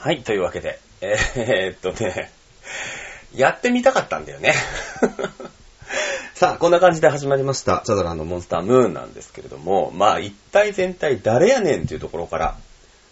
はい、というわけで、えー、っとね、やってみたかったんだよね。さあ、こんな感じで始まりました、チャドラーのモンスタームーンなんですけれども、まあ、一体全体誰やねんっていうところから、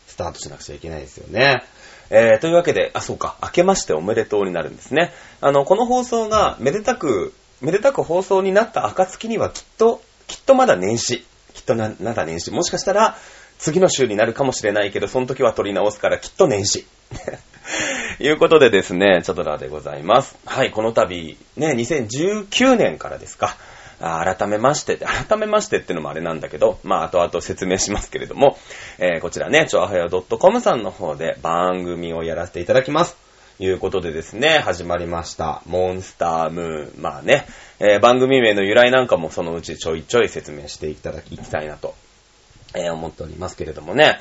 スタートしなくちゃいけないですよね。えー、というわけで、あ、そうか、明けましておめでとうになるんですね。あの、この放送がめでたく、めでたく放送になった暁にはきっと、きっとまだ年始。きっとな、まだ年始。もしかしたら、次の週になるかもしれないけど、その時は取り直すからきっと年始。いうことでですね、チャドラーでございます。はい、この度、ね、2019年からですか。あ改めまして、改めましてってのもあれなんだけど、まあ、後々説明しますけれども、えーこちらね、ちょあはや .com さんの方で番組をやらせていただきます。いうことでですね、始まりました。モンスタームーン。まあね、えー番組名の由来なんかもそのうちちょいちょい説明していただきたいなと、えー思っておりますけれどもね。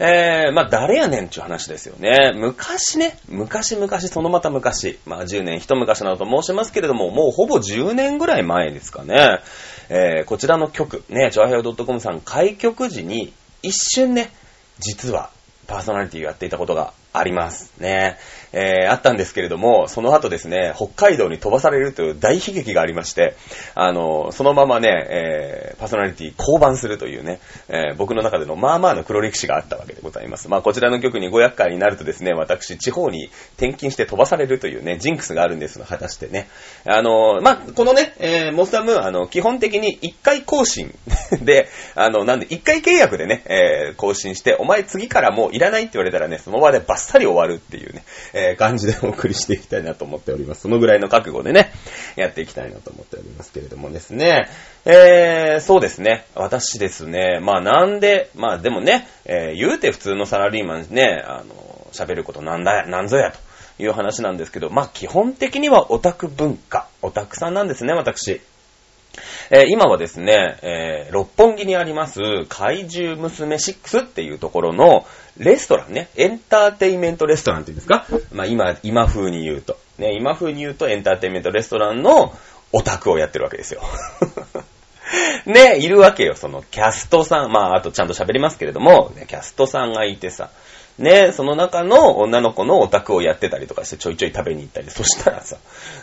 えー、まあ誰やねんちゅう話ですよね。昔ね、昔々そのまた昔、まあ10年一昔などと申しますけれども、もうほぼ10年ぐらい前ですかね。えー、こちらの曲、ね、チョアヘオ .com さん開局時に一瞬ね、実はパーソナリティをやっていたことがありますね。えー、あったんですけれども、その後ですね、北海道に飛ばされるという大悲劇がありまして、あの、そのままね、えー、パーソナリティ降板するというね、えー僕の中でのまあまあの黒歴史があったわけでございます。まあこちらの曲に500回になるとですね、私、地方に転勤して飛ばされるというね、ジンクスがあるんですが、果たしてね。あの、まあこのね、えー、モスターム、あの、基本的に1回更新 で、あの、なんで1回契約でね、えー、更新して、お前次からもういらないって言われたらね、その場でバッサリ終わるっていうね、えー感じでお送りしていきたいなと思っております。そのぐらいの覚悟でね、やっていきたいなと思っておりますけれどもですね。えー、そうですね。私ですね。まあなんで、まあでもね、えー言うて普通のサラリーマンね、あの、喋ることなんだ、なんぞやという話なんですけど、まあ基本的にはオタク文化、オタクさんなんですね、私。えー今はですね、えー六本木にあります怪獣娘6っていうところのレストランね、エンターテイメントレストランっていうんですか？まあ今、今風に言うと。ね、今風に言うとエンターテイメントレストランのオタクをやってるわけですよ。ね、いるわけよ、そのキャストさん。まあ、あとちゃんと喋りますけれども、ねキャストさんがいてさ、ね、その中の女の子のオタクをやってたりとかしてちょいちょい食べに行ったり、そしたらさ、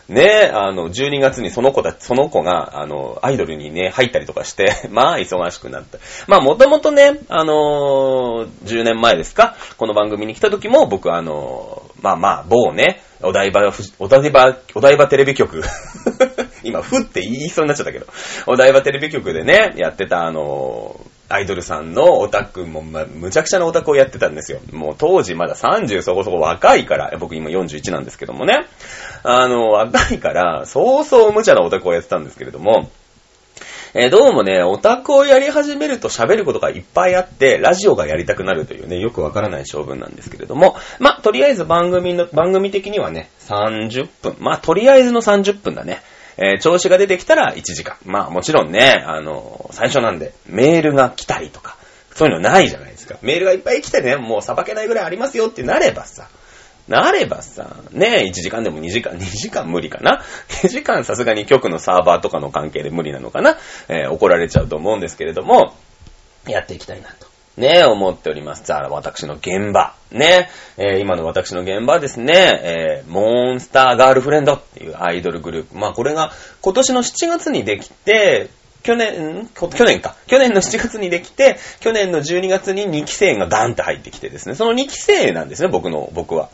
ね、あの、12月にその子だ、その子が、あの、アイドルにね、入ったりとかして、まあ、忙しくなった。まあ、もともとね、あのー10年前ですか、この番組に来た時も、僕、あのーまあまあ、某ね、お台場、お台場、お台場テレビ局、今、ふって言いそうになっちゃったけど、お台場テレビ局でね、やってた、あのーアイドルさんのオタクも、ま、むちゃくちゃなオタクをやってたんですよ。もう当時まだ30そこそこ若いから、僕今41なんですけどもね。あの、若いから、そうそう無茶なオタクをやってたんですけれども、えーどうもね、オタクをやり始めると喋ることがいっぱいあって、ラジオがやりたくなるというね、よくわからない性分なんですけれども、ま、とりあえず番組の、番組的にはね、30分。まあ、とりあえずの30分だね。えー調子が出てきたら1時間。まあ、もちろんね、あの最初なんで、メールが来たりとか、そういうのないじゃないですか。メールがいっぱい来てね、もうさばけないぐらいありますよってなればさ、なればさ、ね1時間でも2時間、2時間無理かな ?2 時間さすがに局のサーバーとかの関係で無理なのかなえー怒られちゃうと思うんですけれども、やっていきたいなと。ね、思っております。じゃあ、私の現場。ね、えー今の私の現場はですね、えーモンスターガールフレンドっていうアイドルグループ。まあ、これが今年の7月にできて、去年、去年か。去年の7月にできて、去年の12月に2期生がガンって入ってきてですね、その2期生なんですね、僕の、僕は。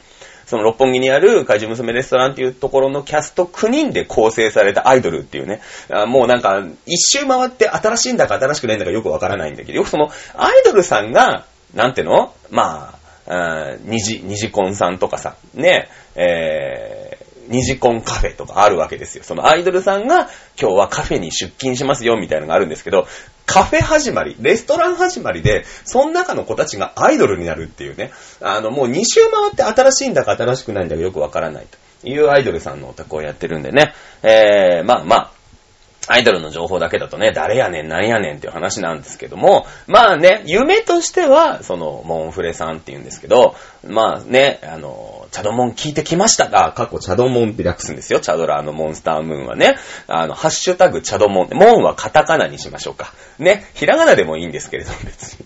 その六本木にある怪獣娘レストランっていうところのキャスト9人で構成されたアイドルっていうね、もうなんか一周回って新しいんだか新しくないんだかよくわからないんだけど、よくそのアイドルさんが、なんての？まあ、あー二次、二次婚さんとかさ、ね、えー、二次コンカフェとかあるわけですよ。そのアイドルさんが今日はカフェに出勤しますよみたいなのがあるんですけど、カフェ始まり、レストラン始まりで、その中の子たちがアイドルになるっていうね。あの、もう2周回って新しいんだか新しくないんだかよくわからないというアイドルさんのお宅をやってるんでね。えー、まあまあ、アイドルの情報だけだとね、誰やねん、何やねんっていう話なんですけども、まあね、夢としては、その、モンフレさんって言うんですけど、まあね、あの、チャドモン聞いてきましたが、過去チャドモンって略すんですよ、チャドラーのモンスタームーンはね。あの、ハッシュタグチャドモン、モンはカタカナにしましょうか。ね、ひらがなでもいいんですけれども、別に。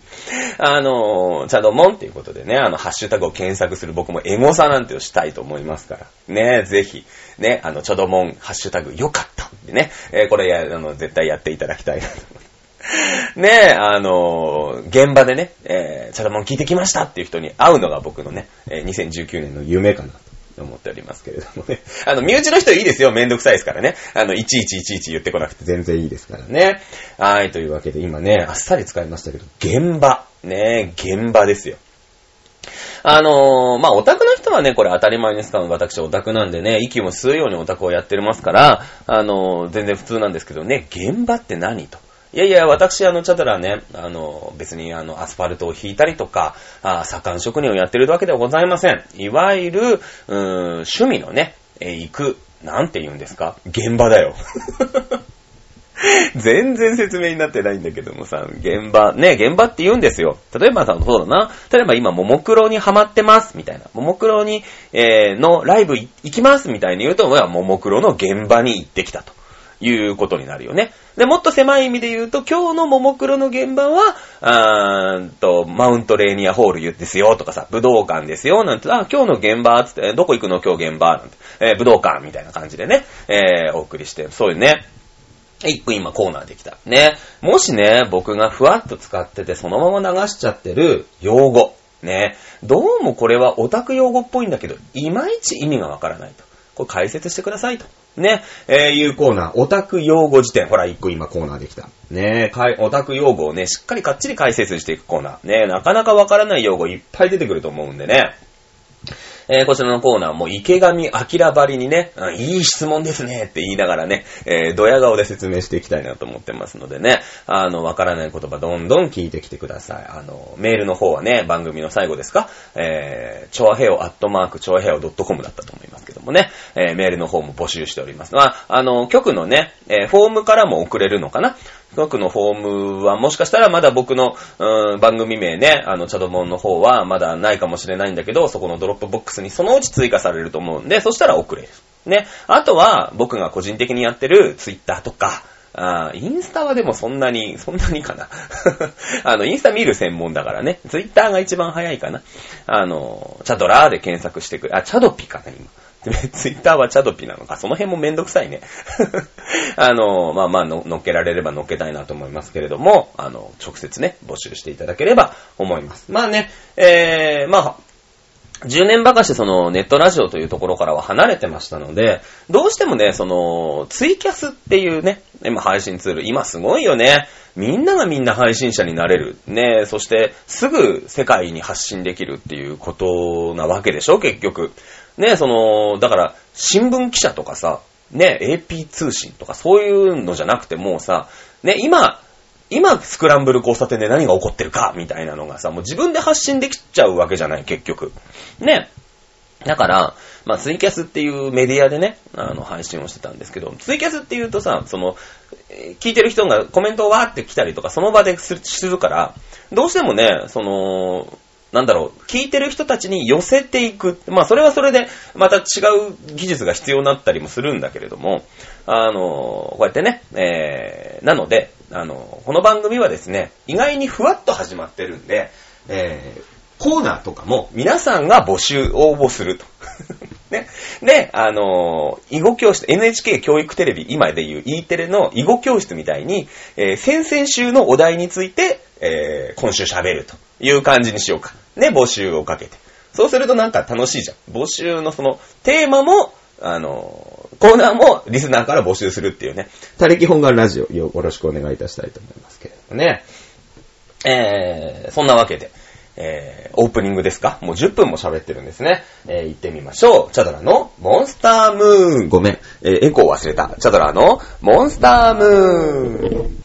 あの、チャドモンっていうことでね、あの、ハッシュタグを検索する僕もエゴサなんてをしたいと思いますから。ね、ぜひ、ね、あの、チャドモン、ハッシュタグ、よかったってね、えー、これや、あの、絶対やっていただきたいなと。ねえ、あのー、現場でね、えー、チャドモン聞いてきましたっていう人に会うのが僕のね、えー、2019年の夢かなとおりますけれどもね。あの、身内の人いいですよ。めんどくさいですからね。あの、いちいちいちいち言ってこなくて全然いいですからね。はい、というわけで今ね、あっさり使いましたけど、現場。ね現場ですよ。あのー、まあ、オタクの人はね、これ当たり前に使う私オタクなんでね、息も吸うようにオタクをやってますから、あのー、全然普通なんですけどね、現場って何と。いやいや、私、あの、チャドラね、あの、別に、あの、アスファルトを引いたりとか、あ左官職人をやってるわけではございません。いわゆる、うーん、趣味のね、え行く、なんて言うんですか？現場だよ。全然説明になってないんだけどもさ、現場、ね、現場って言うんですよ。例えばさ、そうだな。例えば今、ももクロにハマってます、みたいな。ももクロに、えー、のライブ行きます、みたいに言うと、ももクロの現場に行ってきたと。いうことになるよね。で、もっと狭い意味で言うと、今日のももクロの現場は、あーんと、マウントレーニアホールですよとかさ、武道館ですよ、なんて、あ、今日の現場、つって、どこ行くの？今日現場、なんて、えー、武道館みたいな感じでね、えー、お送りして、そういうね、一分今コーナーできた。ね。もしね、僕がふわっと使っててそのまま流しちゃってる用語。ね。どうもこれはオタク用語っぽいんだけど、いまいち意味がわからないと。これ解説してくださいと。ね、えー、いうコーナー、オタク用語辞典。ほら、一個今コーナーできた。ねかい、オタク用語をね、しっかりかっちり解説していくコーナー。ねなかなかわからない用語いっぱい出てくると思うんでね。えー、こちらのコーナーも池上明ばりにね、うん、いい質問ですねって言いながらね、えー、ドヤ顔で説明していきたいなと思ってますのでね、あの、わからない言葉どんどん聞いてきてください。あの、メールの方はね、番組の最後ですか、えー、チョアヘオアットマークチョアヘオ .com だったと思うけどもね、えー、メールの方も募集しております。まあ、あの、局のね、えー、フォームからも送れるのかな？局のフォームはもしかしたらまだ僕の、うん、番組名ね、あの、チャドモンの方はまだないかもしれないんだけど、そこのドロップボックスにそのうち追加されると思うんで、そしたら送れる。ね。あとは、僕が個人的にやってるツイッターとか、あインスタはでもそんなに、そんなにかな。あの、インスタ見る専門だからね。ツイッターが一番早いかな。あの、チャドラーで検索してくれ。あ、チャドピかな、今。ツイッターはチャドピなのか。その辺もめんどくさいね。あの、まあまあの、乗っけられれば乗っけたいなと思いますけれども、あの、直接ね、募集していただければ思います。まあね、えー、まあ、10年ばかしそのネットラジオというところからは離れてましたので、どうしてもね、そのツイキャスっていうね、今配信ツール、今すごいよね。みんながみんな配信者になれる。ね、そしてすぐ世界に発信できるっていうことなわけでしょ、結局。ね、その、だから、新聞記者とかさ、ね、AP 通信とかそういうのじゃなくてもうさ、ね、今、今、スクランブル交差点で何が起こってるか、みたいなのがさ、もう自分で発信できちゃうわけじゃない、結局。ね。だから、まあ、ツイキャスっていうメディアでね、あの、配信をしてたんですけど、ツイキャスって言うとさ、その、聞いてる人がコメントをわーって来たりとか、その場でするから、どうしてもね、その、なんだろう、聞いてる人たちに寄せていく。まあ、それはそれで、また違う技術が必要になったりもするんだけれども、あの、こうやってね、えー、なので、あの、この番組はですね、意外にふわっと始まってるんで、えー、コーナーとかも皆さんが募集、応募すると。ね。で、あの囲碁教室、NHK 教育テレビ、今でいう E テレの囲碁教室みたいに、えー、先々週のお題について、えー、今週喋るという感じにしようか。ね、募集をかけて。そうするとなんか楽しいじゃん。募集のその、テーマも、あの、コーナーもリスナーから募集するっていうね。他力本願ラジオよろしくお願いいたしたいと思いますけれどもね。えー、そんなわけで、えー、オープニングですか？もう10分も喋ってるんですね。えー、行ってみましょう。チャドラのモンスタームーン。ごめん。えー、エコー忘れた。チャドラのモンスタームーン。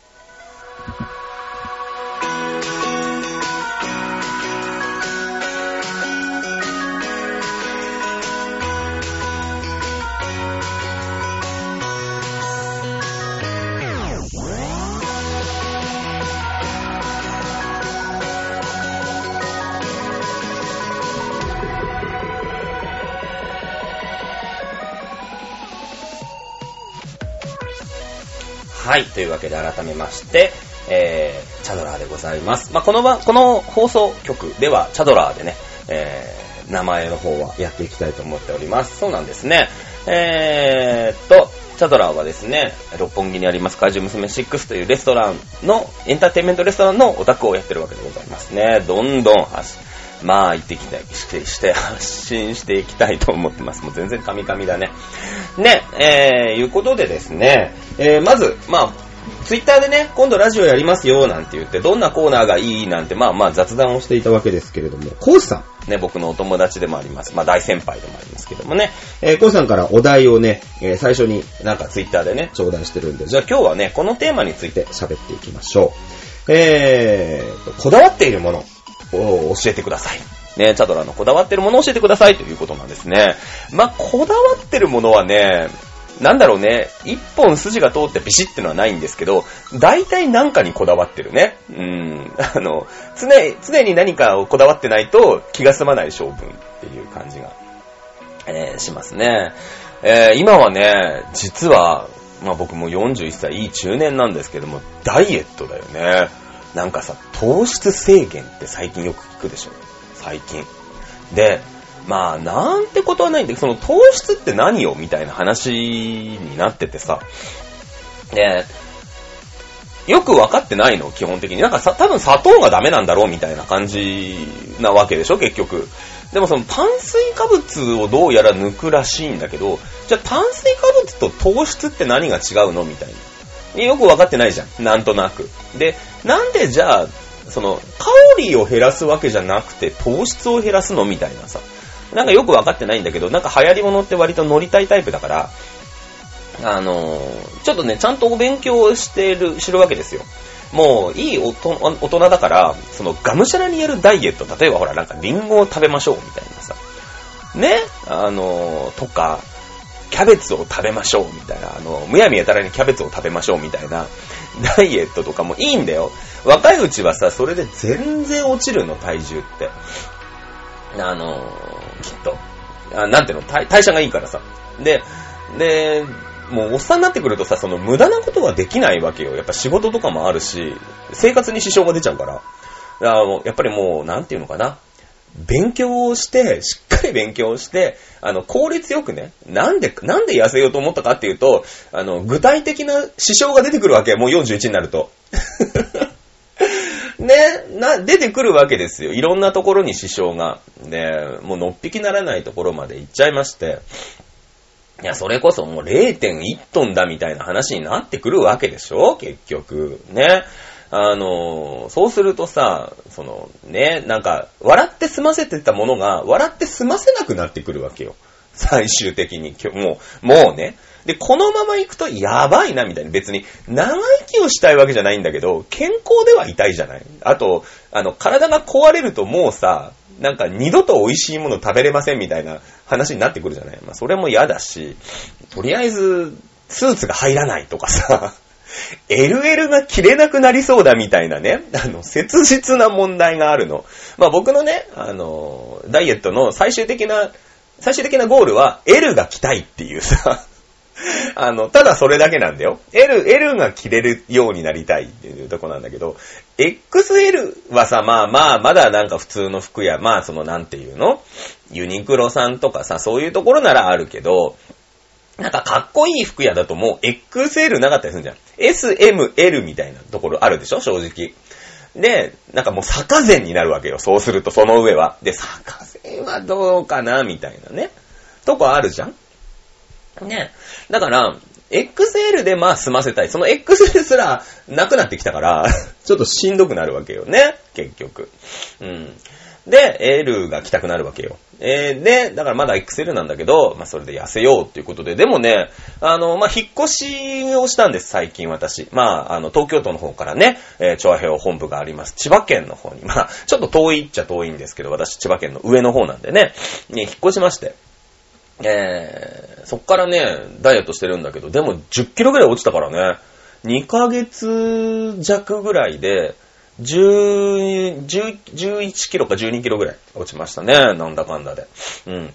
はい。というわけで改めまして、えー、チャドラーでございます。まあ、この場、この放送局では、チャドラーでね、えー、名前の方はやっていきたいと思っております。そうなんですね。えーっと、チャドラーはですね、六本木にあります怪獣娘6というレストランの、エンターテインメントレストランのオタクをやってるわけでございますね。どんどん発まあ、行ってきたい、して、して、発信していきたいと思ってます。もう全然カミカミだね。ね、えー、いうことでですね、えー、まず、まあ、ツイッターでね、今度ラジオやりますよ、なんて言って、どんなコーナーがいいなんて、まあまあ雑談をしていたわけですけれども、コウさん。ね、僕のお友達でもあります。まあ大先輩でもありますけどもね。えー、コウさんからお題をね、えー、最初になんかツイッターでね、頂戴してるんで、じゃあ今日はね、このテーマについて喋っていきましょう。えー、こだわっているものを教えてください。ね、チャドラのこだわってるものを教えてくださいということなんですね。まあ、こだわってるものはね、なんだろうね、一本筋が通ってビシッってのはないんですけど、大体なんかにこだわってるね。うん。あの、常、常に何かをこだわってないと気が済まない性分っていう感じが、えー、しますね。えー、今はね、実は、まあ僕も41歳いい中年なんですけども、ダイエットだよね。なんかさ、糖質制限って最近よく聞くでしょ。最近。で、まあ、なんてことはないんで、その糖質って何よみたいな話になっててさ。で、よくわかってないの、基本的に。なんかさ、多分砂糖がダメなんだろうみたいな感じなわけでしょ、結局。でもその炭水化物をどうやら抜くらしいんだけど、じゃあ炭水化物と糖質って何が違うのみたいな。よくわかってないじゃん。なんとなく。で、なんでじゃあ、その、カロリーを減らすわけじゃなくて糖質を減らすのみたいなさ。なんかよくわかってないんだけど、なんか流行り物って割と乗りたいタイプだから、あのー、ちょっとね、ちゃんとお勉強してる、知るわけですよ。もう、いい大人だから、その、がむしゃらにやるダイエット、例えばほら、なんかリンゴを食べましょう、みたいなさ。ね？あのー、とか、キャベツを食べましょう、みたいな。あの、むやみやたらにキャベツを食べましょう、みたいな。ダイエットとかもいいんだよ。若いうちはさ、それで全然落ちるの、体重って。あのきっと。あなんていうの代、代謝がいいからさ。で、で、もうおっさんになってくるとさ、その無駄なことができないわけよ。やっぱ仕事とかもあるし、生活に支障が出ちゃうから。だからもうやっぱりもう、なんていうのかな。勉強をして、しっかり勉強して、あの、効率よくね、なんで、なんで痩せようと思ったかっていうと、あの、具体的な支障が出てくるわけもう41になると。ね、な、出てくるわけですよ。いろんなところに支障が。で、もうのっぴきならないところまで行っちゃいまして。いや、それこそもう0.1トンだみたいな話になってくるわけでしょ？結局。ね。あの、そうするとさ、その、ね、なんか、笑って済ませてたものが、笑って済ませなくなってくるわけよ。最終的に。もう、もうね。で、このまま行くとやばいな、みたいな。別に、長生きをしたいわけじゃないんだけど、健康では痛いじゃない。あと、あの、体が壊れるともうさ、なんか二度と美味しいもの食べれませんみたいな話になってくるじゃない。まあ、それも嫌だし、とりあえず、スーツが入らないとかさ、LL が切れなくなりそうだみたいなね、あの、切実な問題があるの。まあ僕のね、あの、ダイエットの最終的な、最終的なゴールは L が着たいっていうさ、あの、ただそれだけなんだよ。L、L が着れるようになりたいっていうとこなんだけど、XL はさ、まあまあ、まだなんか普通の服や、まあそのなんていうの？ユニクロさんとかさ、そういうところならあるけど、なんかかっこいい服屋だともう XL なかったりするじゃん。S、M、L みたいなところあるでしょ？正直。で、なんかもう坂前になるわけよ。そうするとその上は。で、坂前はどうかなみたいなね。とこあるじゃん？ね。だから、XL でまあ済ませたい。その XL すらなくなってきたから ちょっとしんどくなるわけよね。結局。うん。で、L が来たくなるわけよ。えー、で、だからまだ XL なんだけど、まあそれで痩せようっていうことで、でもね、あの、まあ引っ越しをしたんです、最近私。まあ、あの、東京都の方からね、えー、調和平本部があります。千葉県の方に。まあ、ちょっと遠いっちゃ遠いんですけど、私千葉県の上の方なんでね、ね引っ越しまして。えー、そっからね、ダイエットしてるんだけど、でも10キロぐらい落ちたからね、2ヶ月弱ぐらいで、10、11キロか12キロぐらい落ちましたね。なんだかんだで。うん。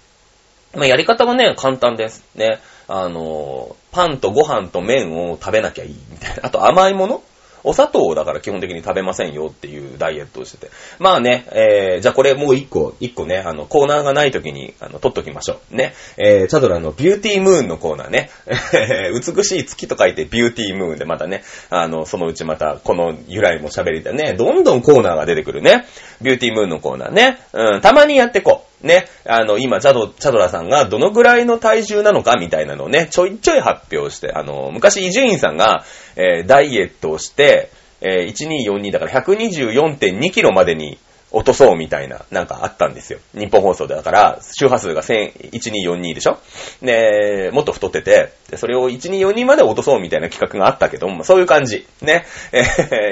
まあ、やり方はね、簡単です。ね。あの、パンとご飯と麺を食べなきゃいいみたいな。あと甘いものお砂糖だから基本的に食べませんよっていうダイエットをしてて。まあね、えー、じゃあこれもう一個、一個ね、あの、コーナーがない時に、あの、撮っときましょう。ね。えー、チャドラのビューティームーンのコーナーね。美しい月と書いてビューティームーンでまたね、あの、そのうちまた、この由来も喋りたいね。どんどんコーナーが出てくるね。ビューティームーンのコーナーね。うん、たまにやってこう。ね。あの、今、チャド、チャドラさんがどのぐらいの体重なのかみたいなのをね、ちょいちょい発表して、あの、昔伊集院さんが、えー、ダイエットをして、えー、1242だから124.2キロまでに落とそうみたいな、なんかあったんですよ。日本放送でだから、周波数が1242でしょ？で、もっと太ってて、それを1242まで落とそうみたいな企画があったけども、そういう感じ。ね。え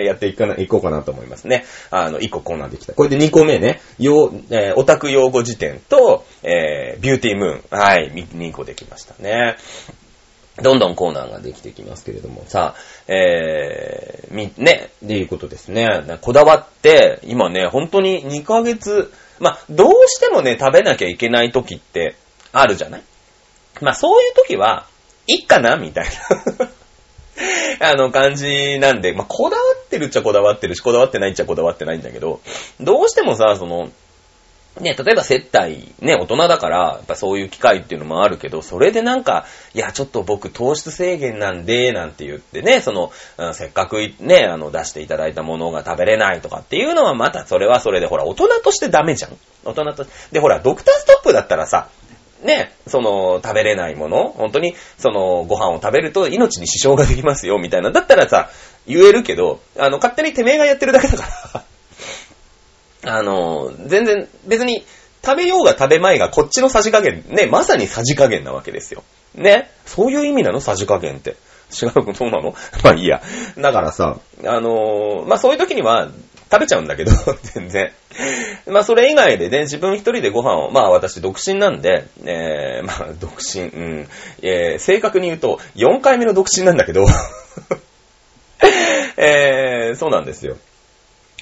ー、やっていかな、いこうかなと思いますね。あの、1個コーナーできた。これで2個目ね。用、えー、オタク用語辞典と、えー、ビューティームーン。はい、2個できましたね。どんどんコーナーができてきますけれども、さあ、えー、み、ね、っていうことですね。こだわって、今ね、本当に2ヶ月、まあ、どうしてもね、食べなきゃいけない時ってあるじゃない？まあ、そういう時は、いっかなみたいな。あの感じなんで、まあ、こだわってるっちゃこだわってるし、こだわってないっちゃこだわってないんだけど、どうしてもさ、その、ね、例えば接待、ね、大人だから、やっぱそういう機会っていうのもあるけど、それでなんか、いや、ちょっと僕糖質制限なんで、なんて言ってね、その、うん、せっかくね、あの、出していただいたものが食べれないとかっていうのはまたそれはそれで、ほら、大人としてダメじゃん大人として、で、ほら、ドクターストップだったらさ、ね、その、食べれないもの、本当に、その、ご飯を食べると命に支障ができますよ、みたいな。だったらさ、言えるけど、あの、勝手にてめえがやってるだけだからあの、全然、別に、食べようが食べまいがこっちのさじ加減、ね、まさにさじ加減なわけですよ。ね？そういう意味なの？さじ加減って。違うことなの？まあいいや。だからさ、あの、まあそういう時には食べちゃうんだけど、全然。まあそれ以外でね、自分一人でご飯を、まあ私独身なんで、えー、まあ独身、うん、えー、正確に言うと4回目の独身なんだけど、えー、そうなんですよ。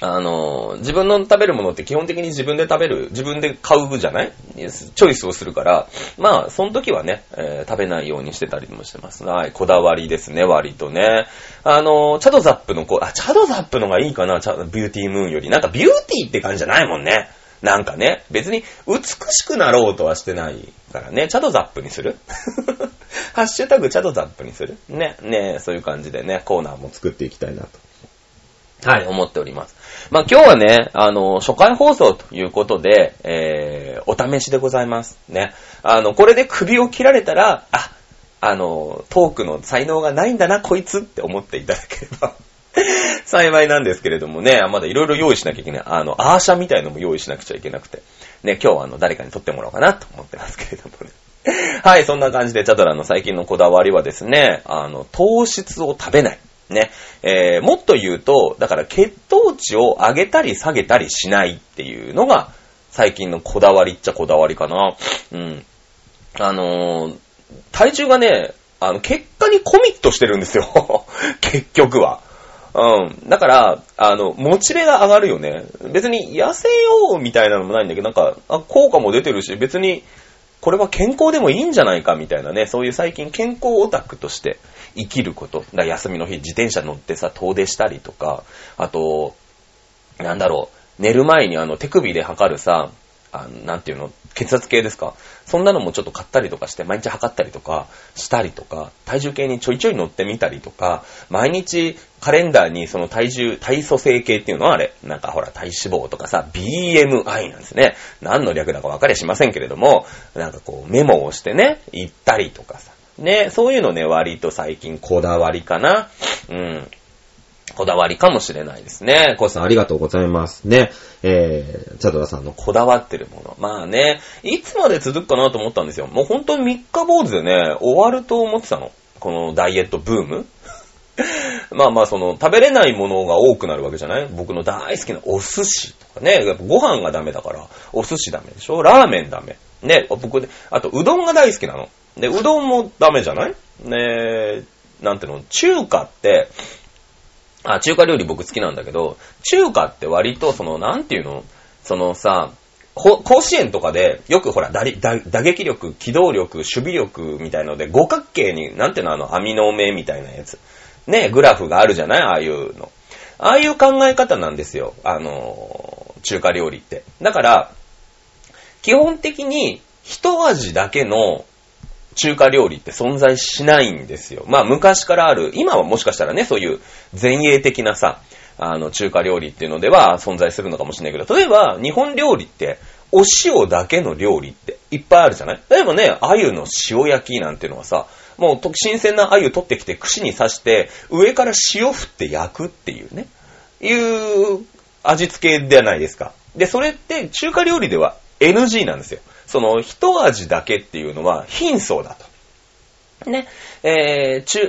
あの、自分の食べるものって基本的に自分で食べる、自分で買うじゃない？チョイスをするから、まあ、その時はね、えー、食べないようにしてたりもしてます。はい、こだわりですね、割とね。あの、チャドザップのこう、あ、チャドザップのがいいかな、チャビューティームーンより。なんかビューティーって感じじゃないもんね。なんかね、別に美しくなろうとはしてないからね、チャドザップにする？ハッシュタグチャドザップにする？ね、ね、そういう感じでね、コーナーも作っていきたいなと。はい、思っております。まあ、今日はね、あの、初回放送ということで、えー、お試しでございます。ね。あの、これで首を切られたら、あ、あの、トークの才能がないんだな、こいつって思っていただければ 幸いなんですけれどもね、まだいろいろ用意しなきゃいけない。あの、アーシャみたいのも用意しなくちゃいけなくて。ね、今日はあの、誰かに撮ってもらおうかなと思ってますけれどもね。はい、そんな感じで、チャドラの最近のこだわりはですね、あの、糖質を食べない。ね。えー、もっと言うと、だから血糖値を上げたり下げたりしないっていうのが、最近のこだわりっちゃこだわりかな。うん。あのー、体重がね、あの、結果にコミットしてるんですよ。結局は。うん。だから、あの、モチベが上がるよね。別に痩せようみたいなのもないんだけど、なんか、あ効果も出てるし、別に、これは健康でもいいんじゃないかみたいなね、そういう最近健康オタクとして、生きること。だ休みの日自転車乗ってさ、遠出したりとか、あと、なんだろう、寝る前にあの手首で測るさ、あなんていうの、血圧計ですか。そんなのもちょっと買ったりとかして、毎日測ったりとかしたりとか、体重計にちょいちょい乗ってみたりとか、毎日カレンダーにその体重、体組成計っていうのはあれ、なんかほら体脂肪とかさ、BMI なんですね。何の略だか分かりゃしませんけれども、なんかこうメモをしてね、行ったりとかさ、ね、そういうのね、割と最近こだわりかな。うん。こだわりかもしれないですね。コウさんありがとうございますね。えー、チャドラさんのこだわってるもの。まあね、いつまで続くかなと思ったんですよ。もう本当に三日坊主でね、終わると思ってたの。このダイエットブーム。まあまあ、その、食べれないものが多くなるわけじゃない？僕の大好きなお寿司とかね。やっぱご飯がダメだから、お寿司ダメでしょ？ラーメンダメ。ね、僕で、あと、うどんが大好きなの。で、うどんもダメじゃない？ねえなんていうの、中華って、あ、中華料理僕好きなんだけど、中華って割とその、なんていうの？そのさ、甲子園とかで、よくほら、打撃力、機動力、守備力みたいので、五角形に、なんていうの、あの、網の目みたいなやつ。ね、グラフがあるじゃない？ああいうの。ああいう考え方なんですよ。あの、中華料理って。だから、基本的に一味だけの中華料理って存在しないんですよ。まあ昔からある、今はもしかしたらね、そういう前衛的なさ、あの中華料理っていうのでは存在するのかもしれないけど、例えば日本料理ってお塩だけの料理っていっぱいあるじゃない？例えばね、鮎の塩焼きなんていうのはさ、もう新鮮な鮎取ってきて串に刺して、上から塩振って焼くっていうね、いう味付けじゃないですか。で、それって中華料理では NG なんですよ。その一味だけっていうのは貧相だと。ね。えー、中、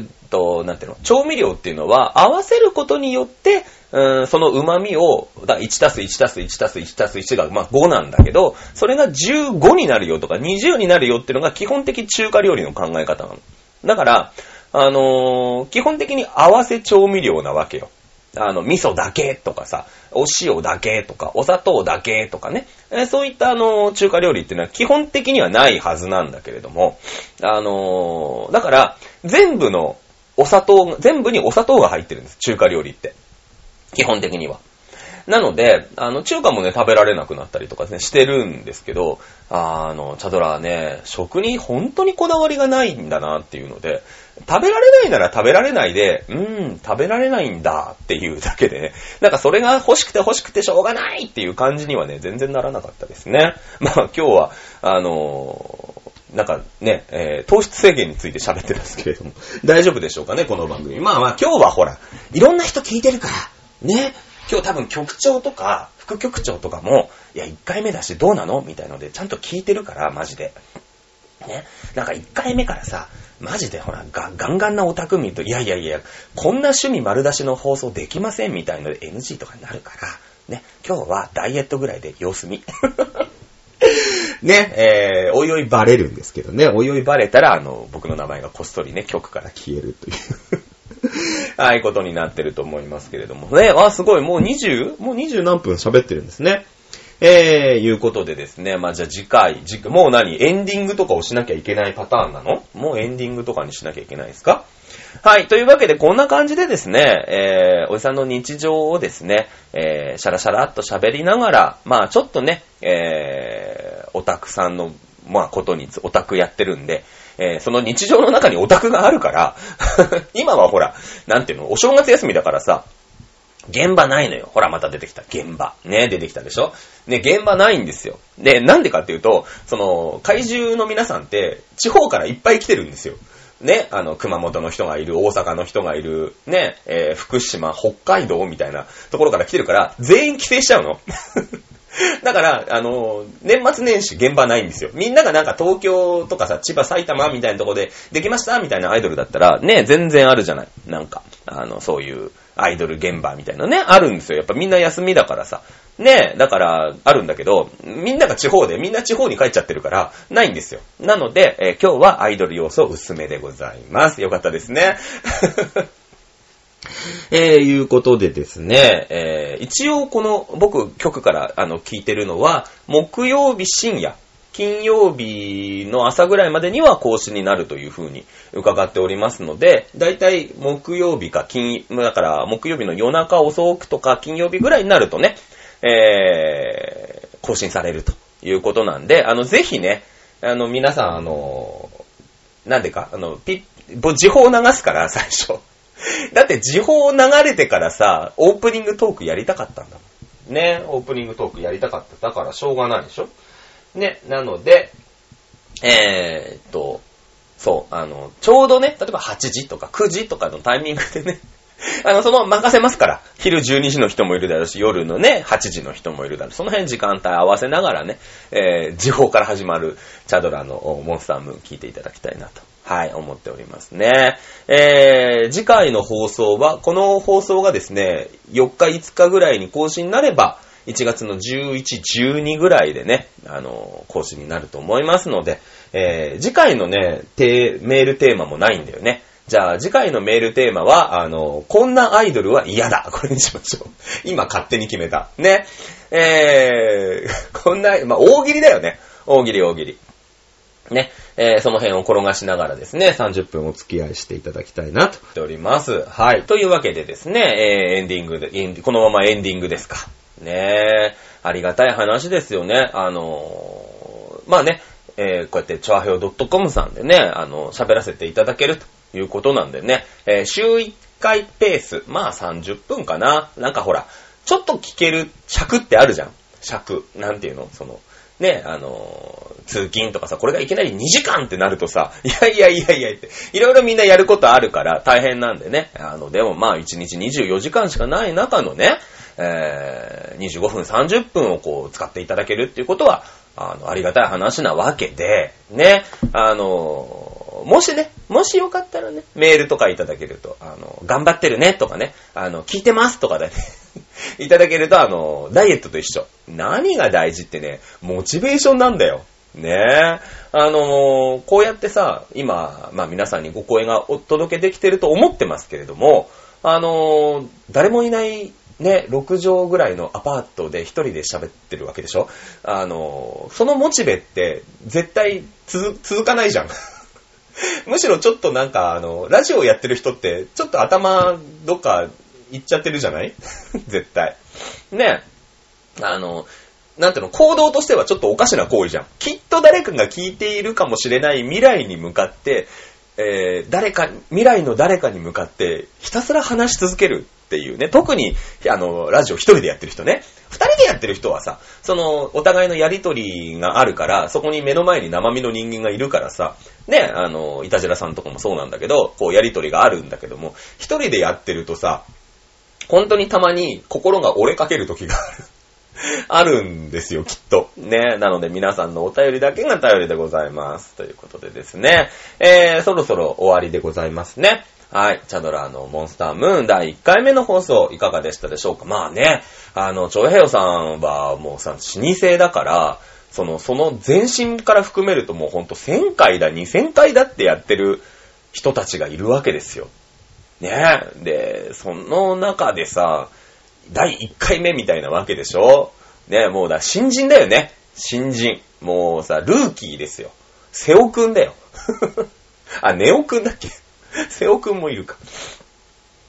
うと、なんていうの、調味料っていうのは合わせることによって、うんその旨味を、だ1たす1たす1たす1たす1が、まあ、5なんだけど、それが15になるよとか20になるよっていうのが基本的中華料理の考え方なの。だから、あのー、基本的に合わせ調味料なわけよ。あの、味噌だけとかさ、お塩だけとか、お砂糖だけとかね。えそういったあの、中華料理っていうのは基本的にはないはずなんだけれども、あのー、だから、全部のお砂糖、全部にお砂糖が入ってるんです、中華料理って。基本的には。なので、あの、中華もね、食べられなくなったりとかね、してるんですけど、あの、チャドラはね、食に本当にこだわりがないんだなっていうので、食べられないなら食べられないで、うーん、食べられないんだっていうだけでね、なんかそれが欲しくて欲しくてしょうがないっていう感じにはね、全然ならなかったですね。まあ今日は、あのー、なんかね、えー、糖質制限について喋ってますけれども、大丈夫でしょうかね、この番組。まあまあ今日はほら、いろんな人聞いてるから、ね。今日多分局長とか副局長とかも、いや、1回目だしどうなの？みたいので、ちゃんと聞いてるから、マジで。ね。なんか1回目からさ、マジでほら、ガンガンなオタク見ると、いやいやいや、こんな趣味丸出しの放送できませんみたいので NG とかになるから、ね。今日はダイエットぐらいで様子見。ね、えー、おいおいバレるんですけどね、おいおいバレたら、あの、僕の名前がこっそりね、局から消えるという はい、ことになってると思いますけれども。ね、あ、すごい、もう 20? もう20何分喋ってるんですね。えー、いうことでですね。まあ、じゃあ次回、次もう何？エンディングとかをしなきゃいけないパターンなの？もうエンディングとかにしなきゃいけないですか？はい。というわけで、こんな感じでですね、えー、おじさんの日常をですね、えー、シャラシャラっと喋りながら、まあ、ちょっとね、えー、オタクさんの、まあ、ことに、オタクやってるんで、えー、その日常の中にオタクがあるから 今はほら、なんていうの、お正月休みだからさ、現場ないのよ。ほら、また出てきた。現場。ね、出てきたでしょ？ね、現場ないんですよ。で、なんでかっていうと、その、怪獣の皆さんって、地方からいっぱい来てるんですよ。ね、あの、熊本の人がいる、大阪の人がいる、ね、えー、福島、北海道みたいなところから来てるから、全員帰省しちゃうの。だから、あの、年末年始現場ないんですよ。みんながなんか東京とかさ、千葉、埼玉みたいなとこで、できましたみたいなアイドルだったら、ね、全然あるじゃない。なんか、あの、そういうアイドル現場みたいなね、あるんですよ。やっぱみんな休みだからさ。ねだから、あるんだけど、みんなが地方で、みんな地方に帰っちゃってるから、ないんですよ。なので、えー、今日はアイドル要素薄めでございます。よかったですね。えー、いうことでですね、えー、一応この僕局からあの聞いてるのは、木曜日深夜、金曜日の朝ぐらいまでには更新になるというふうに伺っておりますので、だいたい木曜日か金、だから木曜日の夜中遅くとか金曜日ぐらいになるとね、えー、更新されるということなんで、あの、ぜひね、あの、皆さん、あの、なんでか、あの、ピッ、時報を流すから、最初。だって時報を流れてからさ、オープニングトークやりたかったんだもん。ね、オープニングトークやりたかった。だからしょうがないでしょね、なので、えー、っと、そう、あの、ちょうどね、例えば8時とか9時とかのタイミングでね、あの、その、任せますから。昼12時の人もいるだろうし、夜のね、8時の人もいるだろうその辺時間帯合わせながらね、えー、時報から始まるチャドラのモンスタームーン聞いていただきたいなとはい、思っておりますね。えー、次回の放送は、この放送がですね、4日5日ぐらいに更新になれば、1月の11、12ぐらいでね、あの、更新になると思いますので、えー、次回のね、メールテーマもないんだよね。じゃあ、次回のメールテーマは、あの、こんなアイドルは嫌だ。これにしましょう。今勝手に決めた。ね。えー、こんな、まあ、大喜利だよね。大喜利大喜利。ね。えーその辺を転がしながらですね、30分お付き合いしていただきたいなと思っております。はい。というわけでですね、えーエンディングで、このままエンディングですか。ねえ、ありがたい話ですよね。あのーまあね、えーこうやって、チョアヘオ .com さんでね、あの、喋らせていただけるということなんでね、えー週1回ペース、まあ30分かな。なんかほら、ちょっと聞ける尺ってあるじゃん。尺。なんていうの？その、ね、あの通勤とかさ、これがいきなり2時間ってなるとさ、いやいやいやいやって、いろいろみんなやることあるから大変なんでね。あの、でもまあ1日24時間しかない中のね、えー25分30分をこう使っていただけるっていうことは、あの、ありがたい話なわけで、ね、あの、もしね、もしよかったらね、メールとかいただけると、あの、頑張ってるねとかね、あの、聞いてますとかでね、いただけると、あの、ダイエットと一緒。何が大事ってね、モチベーションなんだよ。ねえ。あのこうやってさ、今、まあ皆さんにご声がお届けできてると思ってますけれども、あの誰もいないね、6畳ぐらいのアパートで一人で喋ってるわけでしょあのそのモチベって絶対続続かないじゃん。むしろちょっとなんか、あの、ラジオやってる人って、ちょっと頭どっか行っちゃってるじゃない？絶対。ねあの、なんていうの、行動としてはちょっとおかしな行為じゃん。きっと誰かが聞いているかもしれない未来に向かって、えー誰か、未来の誰かに向かって、ひたすら話し続けるっていうね。特に、あの、ラジオ一人でやってる人ね。二人でやってる人はさ、その、お互いのやりとりがあるから、そこに目の前に生身の人間がいるからさ、ね、あの、いたじらさんとかもそうなんだけど、こう、やりとりがあるんだけども、一人でやってるとさ、本当にたまに心が折れかける時がある。あるんですよ、きっと。ね。なので皆さんのお便りだけが頼りでございます。ということでですね。えー、そろそろ終わりでございますね。はい。チャドラーのモンスタームーン第1回目の放送いかがでしたでしょうかまあね、あの、チョエヘヨさんはもうさ、老舗だから、その、その前身から含めるともうほんと1000回だ、2000回だってやってる人たちがいるわけですよ。ねえ。で、その中でさ、第1回目みたいなわけでしょ？ねえ、もうだ、新人だよね。新人。もうさ、ルーキーですよ。セオくんだよ。あ、ネオくんだっけ？セオくんもいるか。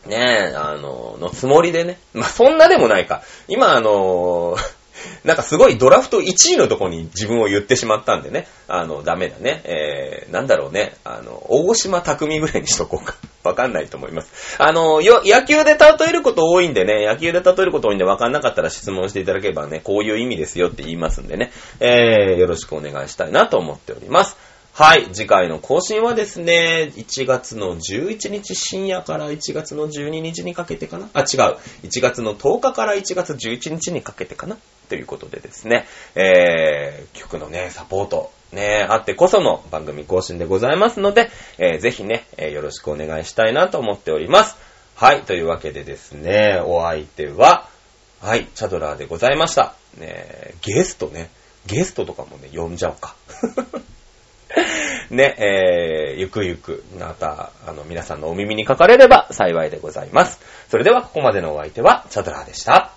ねえ、あの、のつもりでね。まあ、そんなでもないか。今、あの なんかすごいドラフト1位のとこに自分を言ってしまったんでね。あの、ダメだね。えー、なんだろうね。あの、大島匠ぐらいにしとこうか。わかんないと思います。あの、よ、野球で例えること多いんでね、野球で例えること多いんでわかんなかったら質問していただければね、こういう意味ですよって言いますんでね。えー、よろしくお願いしたいなと思っております。はい。次回の更新はですね、1月の11日深夜から1月の12日にかけてかな？あ、違う。1月の10日から1月11日にかけてかな？ということでですね、えー、曲のね、サポート、ね、あってこその番組更新でございますので、えーぜひね、えーよろしくお願いしたいなと思っております。はい。というわけでですね、お相手は、はい、チャドラーでございました。ね、ゲストね、ゲストとかもね、呼んじゃおうか。ね、えー、ゆくゆく、また、あの、皆さんのお耳にかかれれば幸いでございます。それでは、ここまでのお相手は、チャドラーでした。